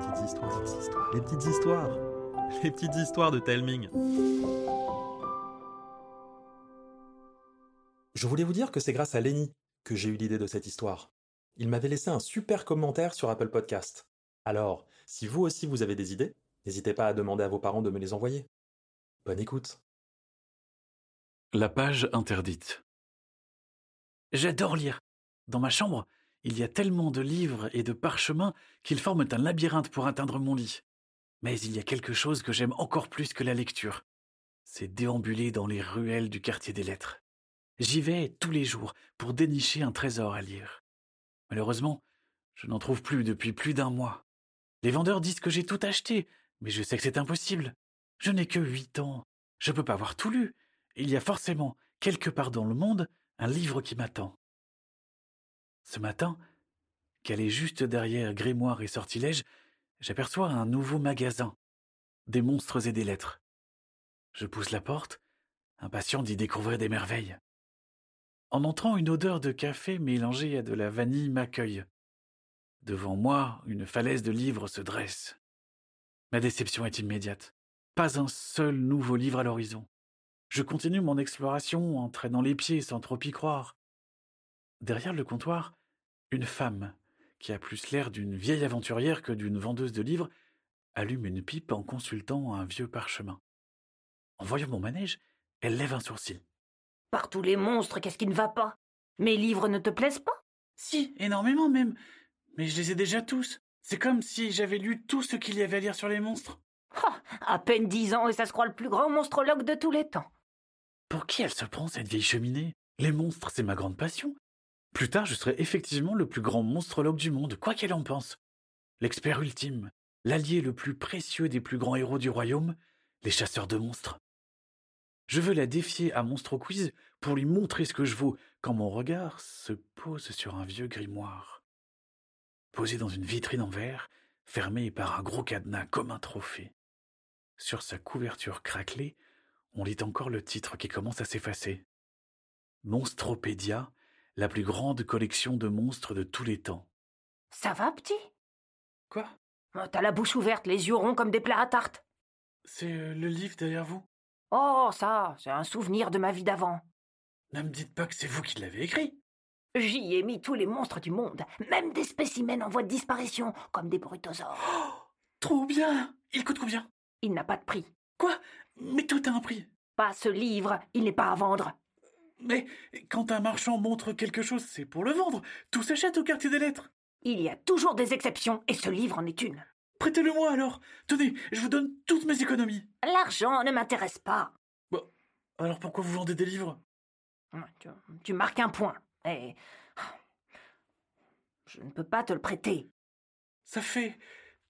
petites histoires, les petites histoires, les petites histoires de Telming. Je voulais vous dire que c'est grâce à Lenny que j'ai eu l'idée de cette histoire. Il m'avait laissé un super commentaire sur Apple Podcast. Alors, si vous aussi vous avez des idées, n'hésitez pas à demander à vos parents de me les envoyer. Bonne écoute. La page interdite. J'adore lire. Dans ma chambre, il y a tellement de livres et de parchemins qu'ils forment un labyrinthe pour atteindre mon lit. Mais il y a quelque chose que j'aime encore plus que la lecture. C'est déambuler dans les ruelles du quartier des lettres. J'y vais tous les jours pour dénicher un trésor à lire. Malheureusement, je n'en trouve plus depuis plus d'un mois. Les vendeurs disent que j'ai tout acheté, mais je sais que c'est impossible. Je n'ai que huit ans. Je ne peux pas avoir tout lu. Il y a forcément, quelque part dans le monde, un livre qui m'attend. Ce matin, calé juste derrière grimoire et sortilège, j'aperçois un nouveau magasin, des monstres et des lettres. Je pousse la porte, impatient d'y découvrir des merveilles. En entrant, une odeur de café mélangée à de la vanille m'accueille. Devant moi, une falaise de livres se dresse. Ma déception est immédiate. Pas un seul nouveau livre à l'horizon. Je continue mon exploration en traînant les pieds sans trop y croire. Derrière le comptoir, une femme, qui a plus l'air d'une vieille aventurière que d'une vendeuse de livres, allume une pipe en consultant un vieux parchemin. En voyant mon manège, elle lève un sourcil. Par tous les monstres, qu'est-ce qui ne va pas? Mes livres ne te plaisent pas? Si, énormément même. Mais je les ai déjà tous. C'est comme si j'avais lu tout ce qu'il y avait à lire sur les monstres. Ah, à peine dix ans et ça se croit le plus grand monstrologue de tous les temps. Pour qui elle se prend, cette vieille cheminée? Les monstres, c'est ma grande passion. Plus tard, je serai effectivement le plus grand monstrologue du monde, quoi qu'elle en pense. L'expert ultime, l'allié le plus précieux des plus grands héros du royaume, les chasseurs de monstres. Je veux la défier à Monstro Quiz pour lui montrer ce que je vaux quand mon regard se pose sur un vieux grimoire. Posé dans une vitrine en verre, fermée par un gros cadenas comme un trophée. Sur sa couverture craquelée, on lit encore le titre qui commence à s'effacer. Monstropédia, la plus grande collection de monstres de tous les temps. Ça va, petit? Quoi? Oh, T'as la bouche ouverte, les yeux ronds comme des plats à tarte. C'est euh, le livre derrière vous? Oh, ça, c'est un souvenir de ma vie d'avant. Ne me dites pas que c'est vous qui l'avez écrit. J'y ai mis tous les monstres du monde, même des spécimens en voie de disparition, comme des brutosaures. Oh, trop bien Il coûte combien? Il n'a pas de prix. Quoi? Mais tout a un prix? Pas ce livre, il n'est pas à vendre. Mais quand un marchand montre quelque chose, c'est pour le vendre. Tout s'achète au quartier des lettres. Il y a toujours des exceptions, et ce livre en est une. Prêtez-le-moi alors. Tenez, je vous donne toutes mes économies. L'argent ne m'intéresse pas. Bon, alors pourquoi vous vendez des livres? Tu, tu marques un point. Et je ne peux pas te le prêter. Ça fait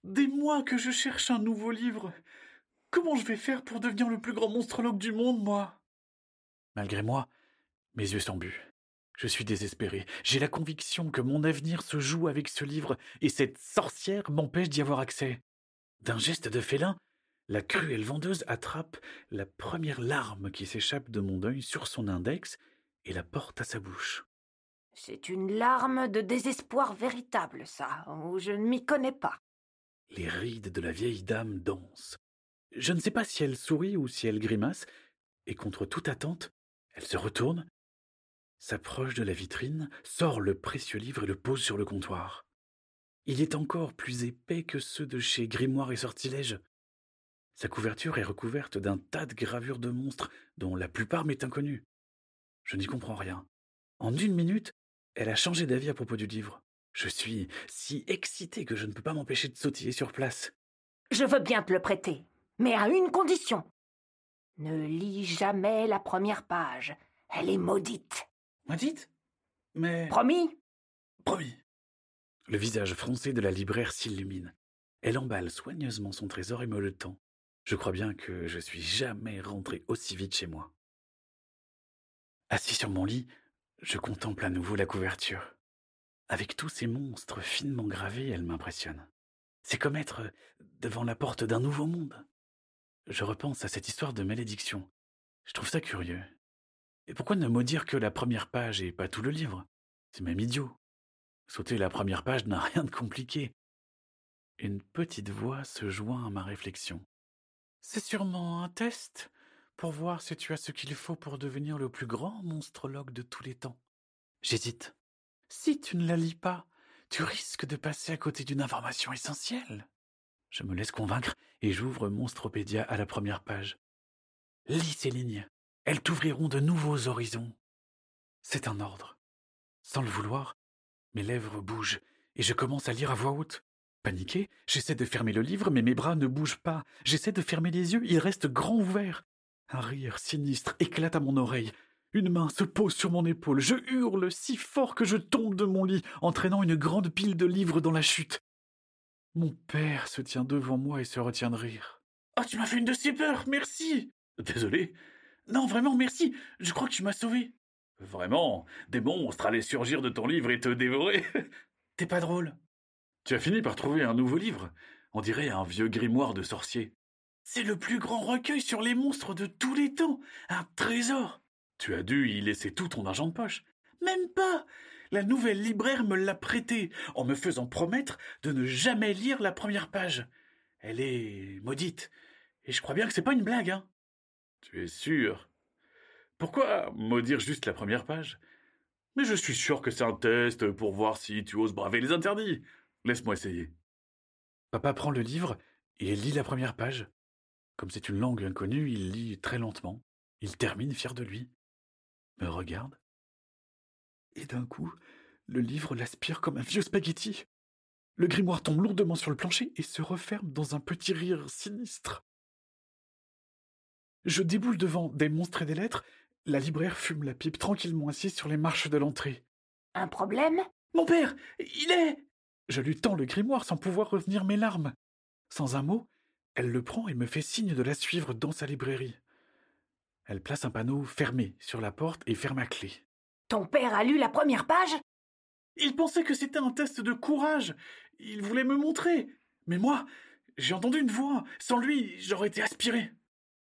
des mois que je cherche un nouveau livre. Comment je vais faire pour devenir le plus grand monstrologue du monde, moi? Malgré moi, mes yeux sont bu. Je suis désespéré. J'ai la conviction que mon avenir se joue avec ce livre, et cette sorcière m'empêche d'y avoir accès. D'un geste de félin, la cruelle vendeuse attrape la première larme qui s'échappe de mon deuil sur son index et la porte à sa bouche. C'est une larme de désespoir véritable, ça, ou je ne m'y connais pas. Les rides de la vieille dame dansent. Je ne sais pas si elle sourit ou si elle grimace, et contre toute attente, elle se retourne, s'approche de la vitrine, sort le précieux livre et le pose sur le comptoir. Il est encore plus épais que ceux de chez Grimoire et Sortilège. Sa couverture est recouverte d'un tas de gravures de monstres dont la plupart m'est inconnue. Je n'y comprends rien. En une minute, elle a changé d'avis à propos du livre. Je suis si excité que je ne peux pas m'empêcher de sautiller sur place. Je veux bien te le prêter, mais à une condition. Ne lis jamais la première page. Elle est maudite. Mais. Promis Promis. Le visage froncé de la libraire s'illumine. Elle emballe soigneusement son trésor et me le tend. Je crois bien que je suis jamais rentré aussi vite chez moi. Assis sur mon lit, je contemple à nouveau la couverture. Avec tous ces monstres finement gravés, elle m'impressionne. C'est comme être devant la porte d'un nouveau monde. Je repense à cette histoire de malédiction. Je trouve ça curieux. Et pourquoi ne maudire que la première page et pas tout le livre? C'est même idiot. Sauter la première page n'a rien de compliqué. Une petite voix se joint à ma réflexion. C'est sûrement un test pour voir si tu as ce qu'il faut pour devenir le plus grand monstrologue de tous les temps. J'hésite. Si tu ne la lis pas, tu risques de passer à côté d'une information essentielle. Je me laisse convaincre et j'ouvre Monstropédia à la première page. Lis ces lignes. Elles t'ouvriront de nouveaux horizons. C'est un ordre. Sans le vouloir, mes lèvres bougent et je commence à lire à voix haute. Paniqué, j'essaie de fermer le livre, mais mes bras ne bougent pas. J'essaie de fermer les yeux, ils restent grands ouverts. Un rire sinistre éclate à mon oreille. Une main se pose sur mon épaule. Je hurle si fort que je tombe de mon lit, entraînant une grande pile de livres dans la chute. Mon père se tient devant moi et se retient de rire. Oh, tu m'as fait une de ces peurs, merci. Désolé. Non, vraiment, merci. Je crois que tu m'as sauvé. Vraiment, des monstres allaient surgir de ton livre et te dévorer. T'es pas drôle. Tu as fini par trouver un nouveau livre? On dirait un vieux grimoire de sorcier. C'est le plus grand recueil sur les monstres de tous les temps. Un trésor. Tu as dû y laisser tout ton argent de poche. Même pas. La nouvelle libraire me l'a prêté en me faisant promettre de ne jamais lire la première page. Elle est maudite. Et je crois bien que c'est pas une blague, hein. Tu es sûr? Pourquoi maudire juste la première page? Mais je suis sûr que c'est un test pour voir si tu oses braver les interdits. Laisse-moi essayer. Papa prend le livre et lit la première page. Comme c'est une langue inconnue, il lit très lentement. Il termine fier de lui. Me regarde. Et d'un coup, le livre l'aspire comme un vieux spaghetti. Le grimoire tombe lourdement sur le plancher et se referme dans un petit rire sinistre. Je déboule devant des monstres et des lettres. La libraire fume la pipe tranquillement assise sur les marches de l'entrée. Un problème? Mon père Il est Je lui tends le grimoire sans pouvoir revenir mes larmes. Sans un mot, elle le prend et me fait signe de la suivre dans sa librairie. Elle place un panneau fermé sur la porte et ferme à clé. Ton père a lu la première page? Il pensait que c'était un test de courage. Il voulait me montrer. Mais moi, j'ai entendu une voix. Sans lui, j'aurais été aspiré.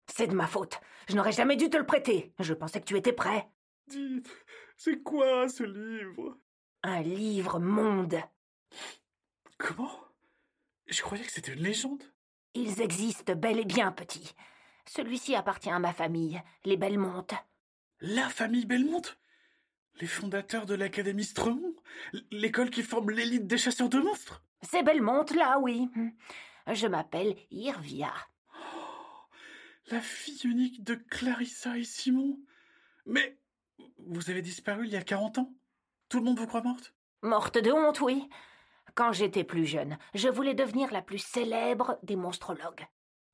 C'est de ma faute. Je n'aurais jamais dû te le prêter. Je pensais que tu étais prêt. Dites, c'est quoi ce livre? Un livre monde. Comment? Je croyais que c'était une légende. Ils existent bel et bien, petit. Celui-ci appartient à ma famille, les Belmonte. La famille Belmonte? Les fondateurs de l'Académie Stremont? L'école qui forme l'élite des chasseurs de monstres? C'est Belmonte, là, oui. Je m'appelle Irvia. La fille unique de Clarissa et Simon. Mais vous avez disparu il y a quarante ans Tout le monde vous croit morte Morte de honte, oui. Quand j'étais plus jeune, je voulais devenir la plus célèbre des monstrologues.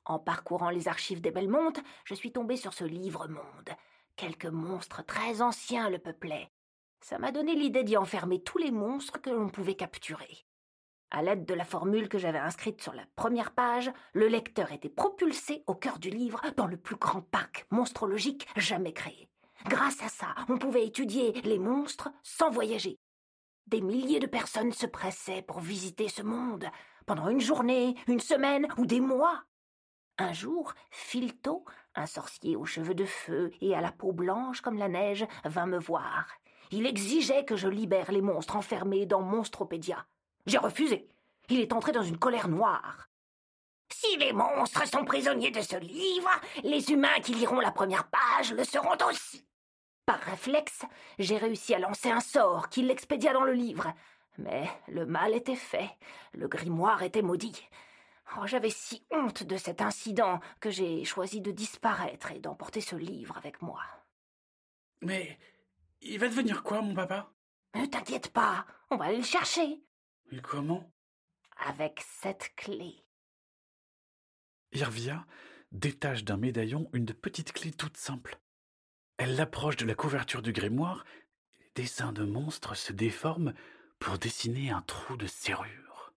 En parcourant les archives des Belmonte, je suis tombée sur ce livre monde. Quelques monstres très anciens le peuplaient. Ça m'a donné l'idée d'y enfermer tous les monstres que l'on pouvait capturer. À l'aide de la formule que j'avais inscrite sur la première page, le lecteur était propulsé au cœur du livre dans le plus grand parc monstrologique jamais créé. Grâce à ça, on pouvait étudier les monstres sans voyager. Des milliers de personnes se pressaient pour visiter ce monde, pendant une journée, une semaine ou des mois. Un jour, Filto, un sorcier aux cheveux de feu et à la peau blanche comme la neige, vint me voir. Il exigeait que je libère les monstres enfermés dans Monstropédia. J'ai refusé. Il est entré dans une colère noire. Si les monstres sont prisonniers de ce livre, les humains qui liront la première page le seront aussi. Par réflexe, j'ai réussi à lancer un sort qui l'expédia dans le livre. Mais le mal était fait, le grimoire était maudit. Oh, J'avais si honte de cet incident que j'ai choisi de disparaître et d'emporter ce livre avec moi. Mais il va devenir quoi, mon papa? Ne t'inquiète pas, on va aller le chercher. Comment? Avec cette clé. Irvia détache d'un médaillon une petite clé toute simple. Elle l'approche de la couverture du grimoire, et les dessins de monstres se déforment pour dessiner un trou de serrure.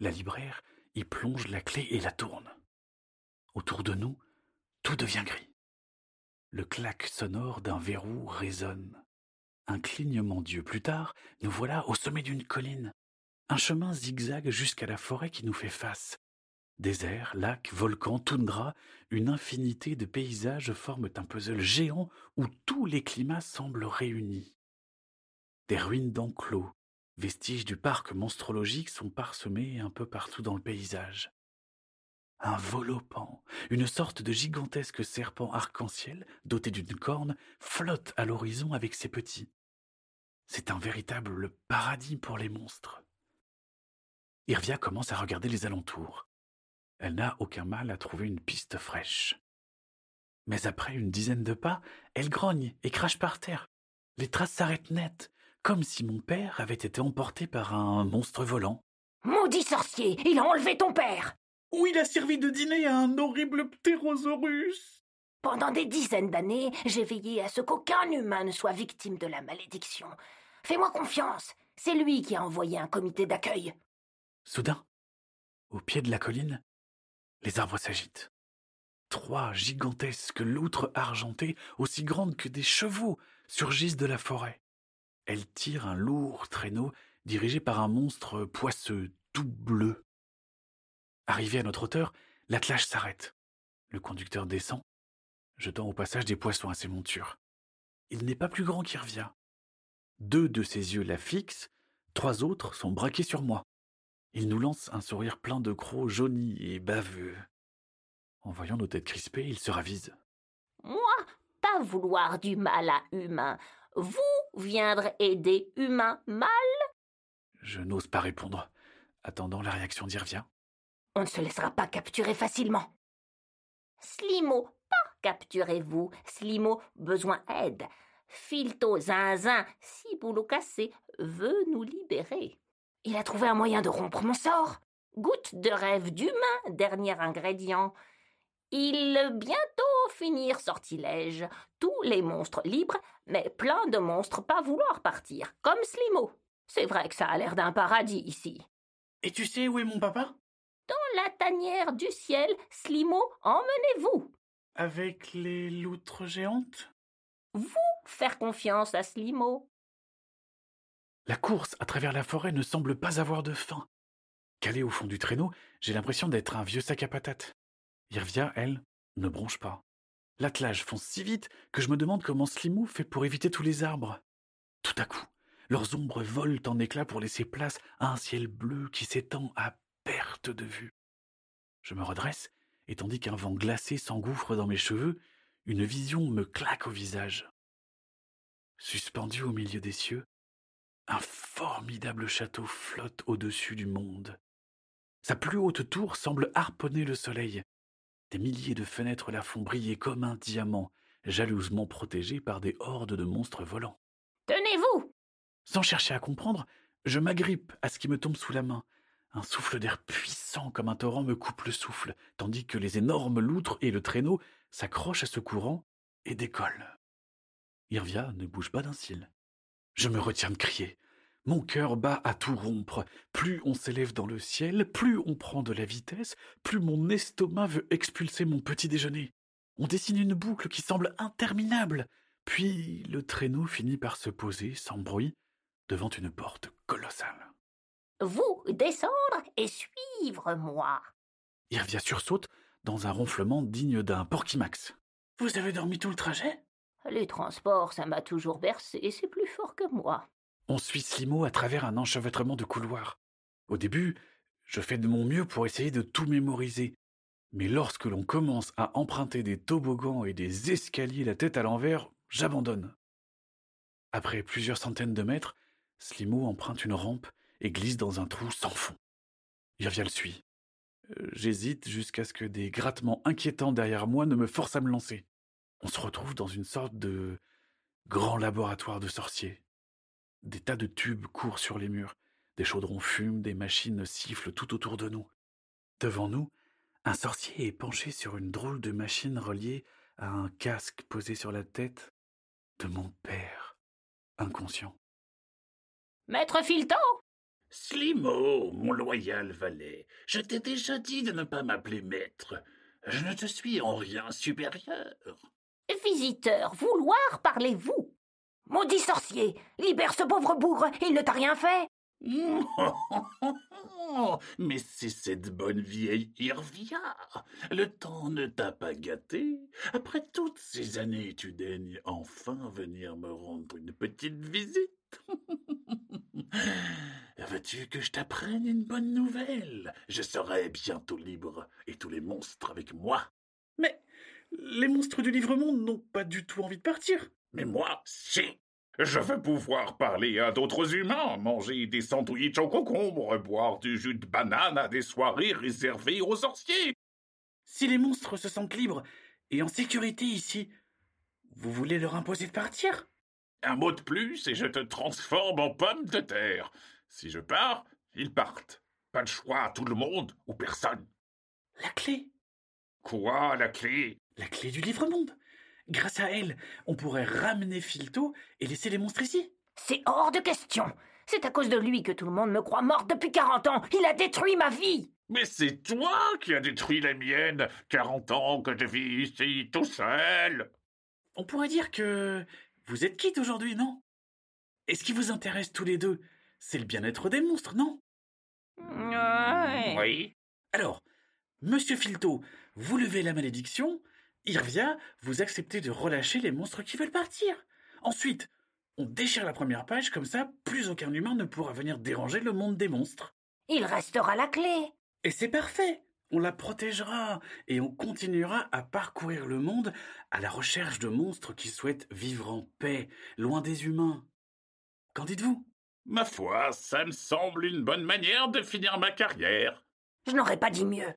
La libraire y plonge la clé et la tourne. Autour de nous, tout devient gris. Le claque sonore d'un verrou résonne. Un clignement d'yeux plus tard, nous voilà au sommet d'une colline. Un chemin zigzague jusqu'à la forêt qui nous fait face. Désert, lacs, volcans, toundra, une infinité de paysages forment un puzzle géant où tous les climats semblent réunis. Des ruines d'enclos, Vestiges du parc monstrologique sont parsemés un peu partout dans le paysage. Un volopant, une sorte de gigantesque serpent arc-en-ciel doté d'une corne, flotte à l'horizon avec ses petits. C'est un véritable paradis pour les monstres. Irvia commence à regarder les alentours. Elle n'a aucun mal à trouver une piste fraîche. Mais après une dizaine de pas, elle grogne et crache par terre. Les traces s'arrêtent net, comme si mon père avait été emporté par un monstre volant. Maudit sorcier, il a enlevé ton père Ou il a servi de dîner à un horrible ptérosaurus Pendant des dizaines d'années, j'ai veillé à ce qu'aucun humain ne soit victime de la malédiction. Fais-moi confiance, c'est lui qui a envoyé un comité d'accueil. Soudain, au pied de la colline, les arbres s'agitent. Trois gigantesques loutres argentées, aussi grandes que des chevaux, surgissent de la forêt. Elles tirent un lourd traîneau dirigé par un monstre poisseux, tout bleu. Arrivé à notre hauteur, l'attelage s'arrête. Le conducteur descend, jetant au passage des poissons à ses montures. Il n'est pas plus grand qu'Irvia. Deux de ses yeux la fixent, trois autres sont braqués sur moi. Il nous lance un sourire plein de crocs jaunis et baveux. En voyant nos têtes crispées, il se ravise. Moi, pas vouloir du mal à humain. Vous viendrez aider humain mal? Je n'ose pas répondre, attendant la réaction d'Irvia. On ne se laissera pas capturer facilement. Slimo, pas capturez-vous. Slimo, besoin aide. Filto Zinzin, si boulot cassé, veut nous libérer. Il a trouvé un moyen de rompre mon sort. Goutte de rêve d'humain, dernier ingrédient. Il bientôt finir sortilège. Tous les monstres libres, mais plein de monstres pas vouloir partir, comme Slimo. C'est vrai que ça a l'air d'un paradis ici. Et tu sais où est mon papa? Dans la tanière du ciel, Slimo, emmenez-vous. Avec les loutres géantes? Vous faire confiance à Slimo. La course à travers la forêt ne semble pas avoir de fin. Calé au fond du traîneau, j'ai l'impression d'être un vieux sac à patates. Irvia, elle, ne bronche pas. L'attelage fonce si vite que je me demande comment Slimou fait pour éviter tous les arbres. Tout à coup, leurs ombres volent en éclats pour laisser place à un ciel bleu qui s'étend à perte de vue. Je me redresse, et tandis qu'un vent glacé s'engouffre dans mes cheveux, une vision me claque au visage. Suspendu au milieu des cieux, un formidable château flotte au-dessus du monde. Sa plus haute tour semble harponner le soleil. Des milliers de fenêtres la font briller comme un diamant, jalousement protégé par des hordes de monstres volants. Tenez-vous Sans chercher à comprendre, je m'agrippe à ce qui me tombe sous la main. Un souffle d'air puissant comme un torrent me coupe le souffle, tandis que les énormes loutres et le traîneau s'accrochent à ce courant et décollent. Irvia ne bouge pas d'un cil. Je me retiens de crier. Mon cœur bat à tout rompre. Plus on s'élève dans le ciel, plus on prend de la vitesse, plus mon estomac veut expulser mon petit déjeuner. On dessine une boucle qui semble interminable. Puis le traîneau finit par se poser sans bruit devant une porte colossale. Vous descendre et suivre moi. Irvia sursaute dans un ronflement digne d'un porquimax. Vous avez dormi tout le trajet? Les transports, ça m'a toujours bercé, et c'est plus fort que moi. On suit Slimo à travers un enchevêtrement de couloirs. Au début, je fais de mon mieux pour essayer de tout mémoriser. Mais lorsque l'on commence à emprunter des toboggans et des escaliers la tête à l'envers, j'abandonne. Après plusieurs centaines de mètres, Slimo emprunte une rampe et glisse dans un trou sans fond. Irvia le suit. Euh, j'hésite jusqu'à ce que des grattements inquiétants derrière moi ne me forcent à me lancer on se retrouve dans une sorte de grand laboratoire de sorciers. Des tas de tubes courent sur les murs, des chaudrons fument, des machines sifflent tout autour de nous. Devant nous, un sorcier est penché sur une drôle de machine reliée à un casque posé sur la tête de mon père, inconscient. Maître Filton Slimo, mon loyal valet, je t'ai déjà dit de ne pas m'appeler maître. Je ne te suis en rien supérieur. Visiteur, vouloir parlez-vous Maudit sorcier Libère ce pauvre bougre, il ne t'a rien fait Mais c'est cette bonne vieille Irvia. Le temps ne t'a pas gâté. Après toutes ces années, tu daignes enfin venir me rendre une petite visite. Veux-tu que je t'apprenne une bonne nouvelle? Je serai bientôt libre, et tous les monstres avec moi. Les monstres du livre-monde n'ont pas du tout envie de partir. Mais moi, si Je veux pouvoir parler à d'autres humains, manger des sandwichs au concombre, boire du jus de banane à des soirées réservées aux sorciers. Si les monstres se sentent libres et en sécurité ici, vous voulez leur imposer de partir? Un mot de plus et je te transforme en pomme de terre. Si je pars, ils partent. Pas de choix à tout le monde ou personne. La clé Quoi, la clé? La clé du livre-monde Grâce à elle, on pourrait ramener Filto et laisser les monstres ici. C'est hors de question. C'est à cause de lui que tout le monde me croit morte depuis 40 ans. Il a détruit ma vie. Mais c'est toi qui as détruit la mienne. Quarante ans que je vis ici tout seul. On pourrait dire que vous êtes quitte aujourd'hui, non? Et ce qui vous intéresse tous les deux, c'est le bien-être des monstres, non? Ouais. Oui. Alors, Monsieur Filto, vous levez la malédiction, Irvia, vous acceptez de relâcher les monstres qui veulent partir. Ensuite, on déchire la première page, comme ça, plus aucun humain ne pourra venir déranger le monde des monstres. Il restera la clé. Et c'est parfait. On la protégera et on continuera à parcourir le monde à la recherche de monstres qui souhaitent vivre en paix, loin des humains. Qu'en dites-vous? Ma foi, ça me semble une bonne manière de finir ma carrière. Je n'aurais pas dit mieux.